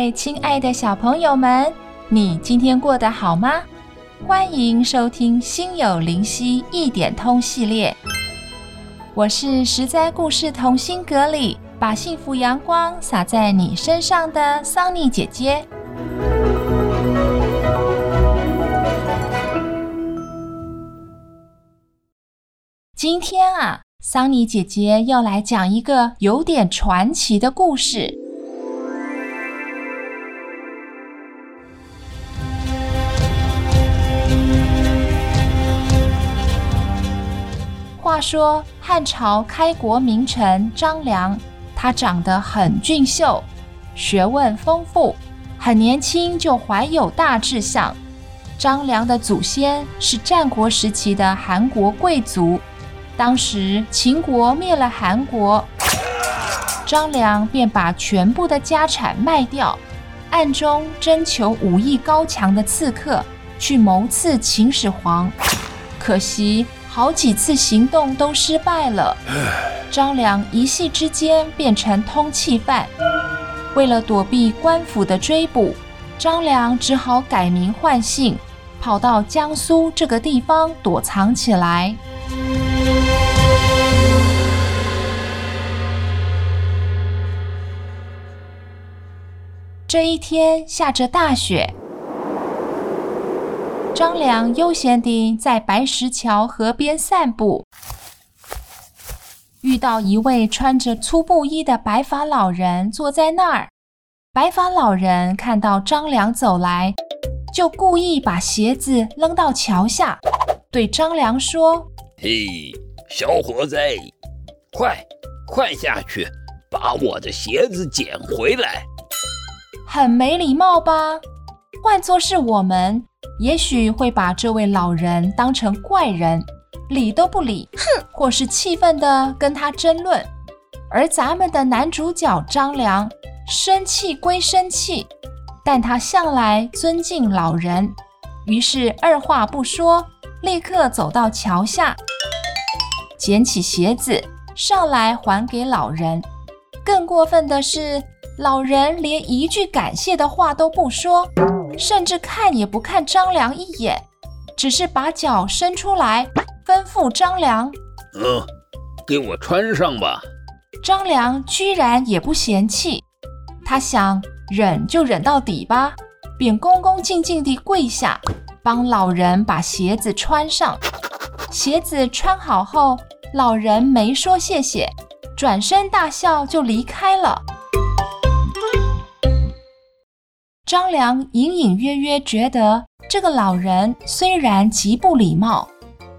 位亲爱的小朋友们，你今天过得好吗？欢迎收听《心有灵犀一点通》系列。我是十灾故事同心阁里把幸福阳光洒在你身上的桑尼姐姐。今天啊，桑尼姐姐要来讲一个有点传奇的故事。说汉朝开国名臣张良，他长得很俊秀，学问丰富，很年轻就怀有大志向。张良的祖先是战国时期的韩国贵族，当时秦国灭了韩国，张良便把全部的家产卖掉，暗中征求武艺高强的刺客去谋刺秦始皇，可惜。好几次行动都失败了，张良一夕之间变成通缉犯。为了躲避官府的追捕，张良只好改名换姓，跑到江苏这个地方躲藏起来。这一天下着大雪。张良悠闲地在白石桥河边散步，遇到一位穿着粗布衣的白发老人坐在那儿。白发老人看到张良走来，就故意把鞋子扔到桥下，对张良说：“嘿，小伙子，快快下去，把我的鞋子捡回来。”很没礼貌吧？换作是我们。也许会把这位老人当成怪人，理都不理，哼，或是气愤地跟他争论。而咱们的男主角张良，生气归生气，但他向来尊敬老人，于是二话不说，立刻走到桥下，捡起鞋子上来还给老人。更过分的是，老人连一句感谢的话都不说。甚至看也不看张良一眼，只是把脚伸出来，吩咐张良：“嗯，给我穿上吧。”张良居然也不嫌弃，他想忍就忍到底吧，便恭恭敬敬地跪下，帮老人把鞋子穿上。鞋子穿好后，老人没说谢谢，转身大笑就离开了。张良隐隐约约觉得这个老人虽然极不礼貌，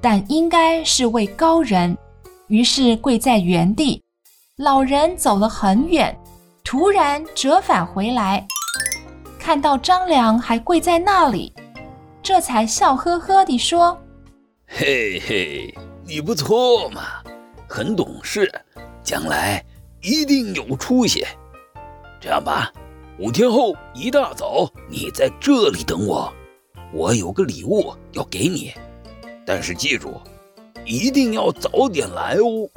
但应该是位高人，于是跪在原地。老人走了很远，突然折返回来，看到张良还跪在那里，这才笑呵呵地说：“嘿嘿，你不错嘛，很懂事，将来一定有出息。这样吧。”五天后一大早，你在这里等我。我有个礼物要给你，但是记住，一定要早点来哦。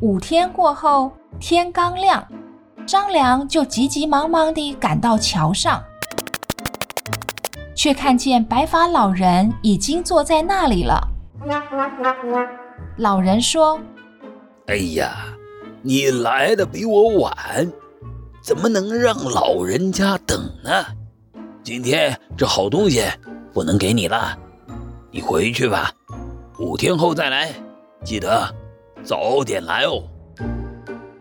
五天过后，天刚亮，张良就急急忙忙地赶到桥上，却看见白发老人已经坐在那里了。老人说：“哎呀，你来的比我晚，怎么能让老人家等呢？今天这好东西不能给你了，你回去吧，五天后再来，记得早点来哦。”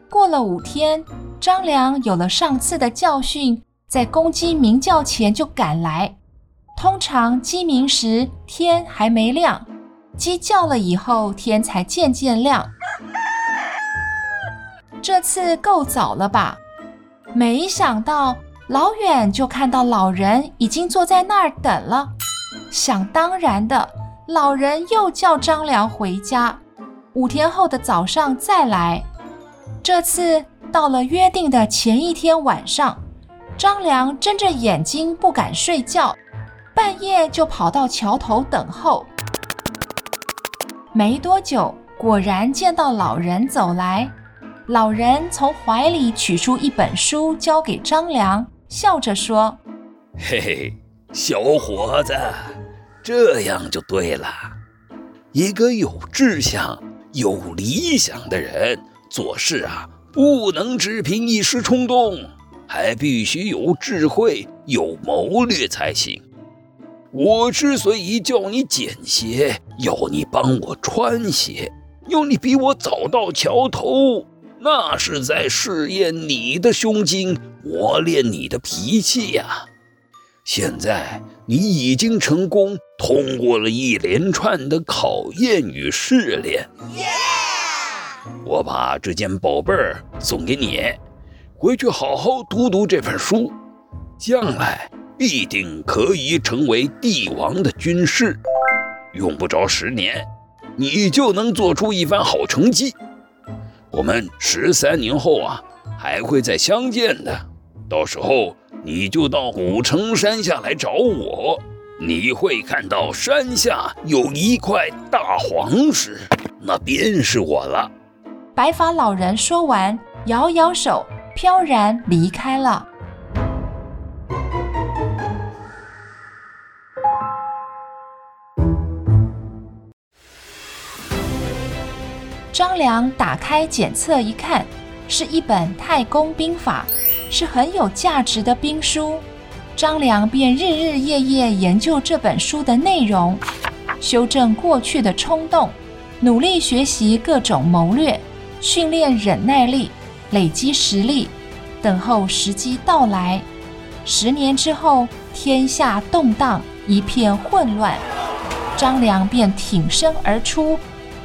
过了五天，张良有了上次的教训，在公鸡鸣叫前就赶来。通常鸡鸣时天还没亮，鸡叫了以后天才渐渐亮。这次够早了吧？没想到老远就看到老人已经坐在那儿等了。想当然的，老人又叫张良回家，五天后的早上再来。这次到了约定的前一天晚上，张良睁着眼睛不敢睡觉。半夜就跑到桥头等候，没多久，果然见到老人走来。老人从怀里取出一本书，交给张良，笑着说：“嘿嘿，小伙子，这样就对了。一个有志向、有理想的人，做事啊，不能只凭一时冲动，还必须有智慧、有谋略才行。”我之所以叫你捡鞋，要你帮我穿鞋，要你比我早到桥头，那是在试验你的胸襟，磨练你的脾气呀。现在你已经成功通过了一连串的考验与试炼。我把这件宝贝儿送给你，回去好好读读这本书，将来。必定可以成为帝王的军师，用不着十年，你就能做出一番好成绩。我们十三年后啊，还会再相见的。到时候你就到古城山下来找我，你会看到山下有一块大黄石，那便是我了。白发老人说完，摇摇手，飘然离开了。张良打开检测一看，是一本《太公兵法》，是很有价值的兵书。张良便日日夜夜研究这本书的内容，修正过去的冲动，努力学习各种谋略，训练忍耐力，累积实力，等候时机到来。十年之后，天下动荡，一片混乱，张良便挺身而出。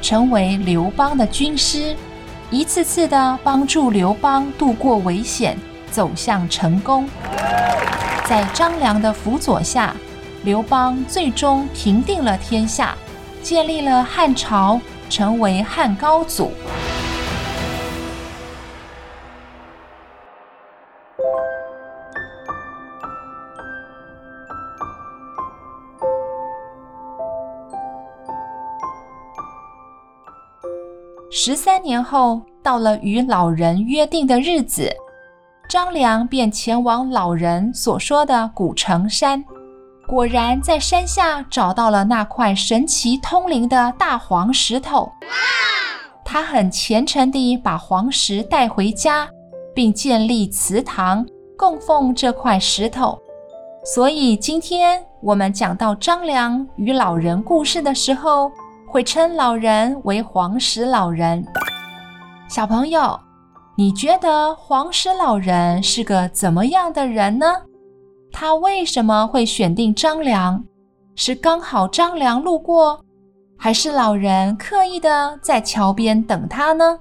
成为刘邦的军师，一次次的帮助刘邦度过危险，走向成功。在张良的辅佐下，刘邦最终平定了天下，建立了汉朝，成为汉高祖。十三年后，到了与老人约定的日子，张良便前往老人所说的古城山。果然，在山下找到了那块神奇通灵的大黄石头。他很虔诚地把黄石带回家，并建立祠堂，供奉这块石头。所以，今天我们讲到张良与老人故事的时候，会称老人为黄石老人。小朋友，你觉得黄石老人是个怎么样的人呢？他为什么会选定张良？是刚好张良路过，还是老人刻意的在桥边等他呢？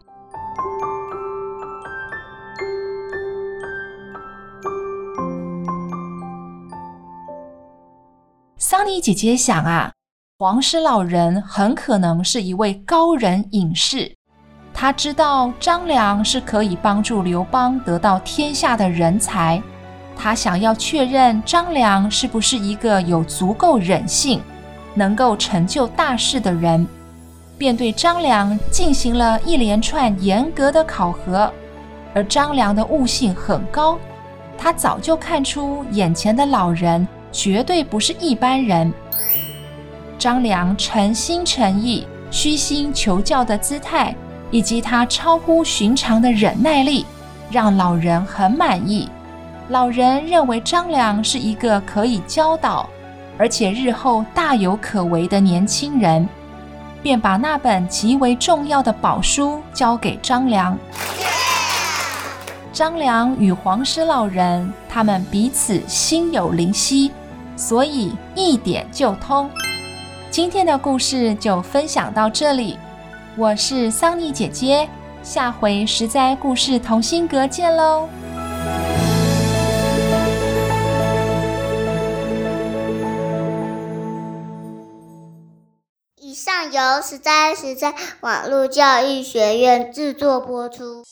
桑尼姐姐想啊。黄石老人很可能是一位高人隐士，他知道张良是可以帮助刘邦得到天下的人才，他想要确认张良是不是一个有足够忍性、能够成就大事的人，便对张良进行了一连串严格的考核。而张良的悟性很高，他早就看出眼前的老人绝对不是一般人。张良诚心诚意、虚心求教的姿态，以及他超乎寻常的忍耐力，让老人很满意。老人认为张良是一个可以教导，而且日后大有可为的年轻人，便把那本极为重要的宝书交给张良。张良与黄石老人，他们彼此心有灵犀。所以一点就通。今天的故事就分享到这里，我是桑尼姐姐，下回实在故事同心阁见喽。以上由实在实在网络教育学院制作播出。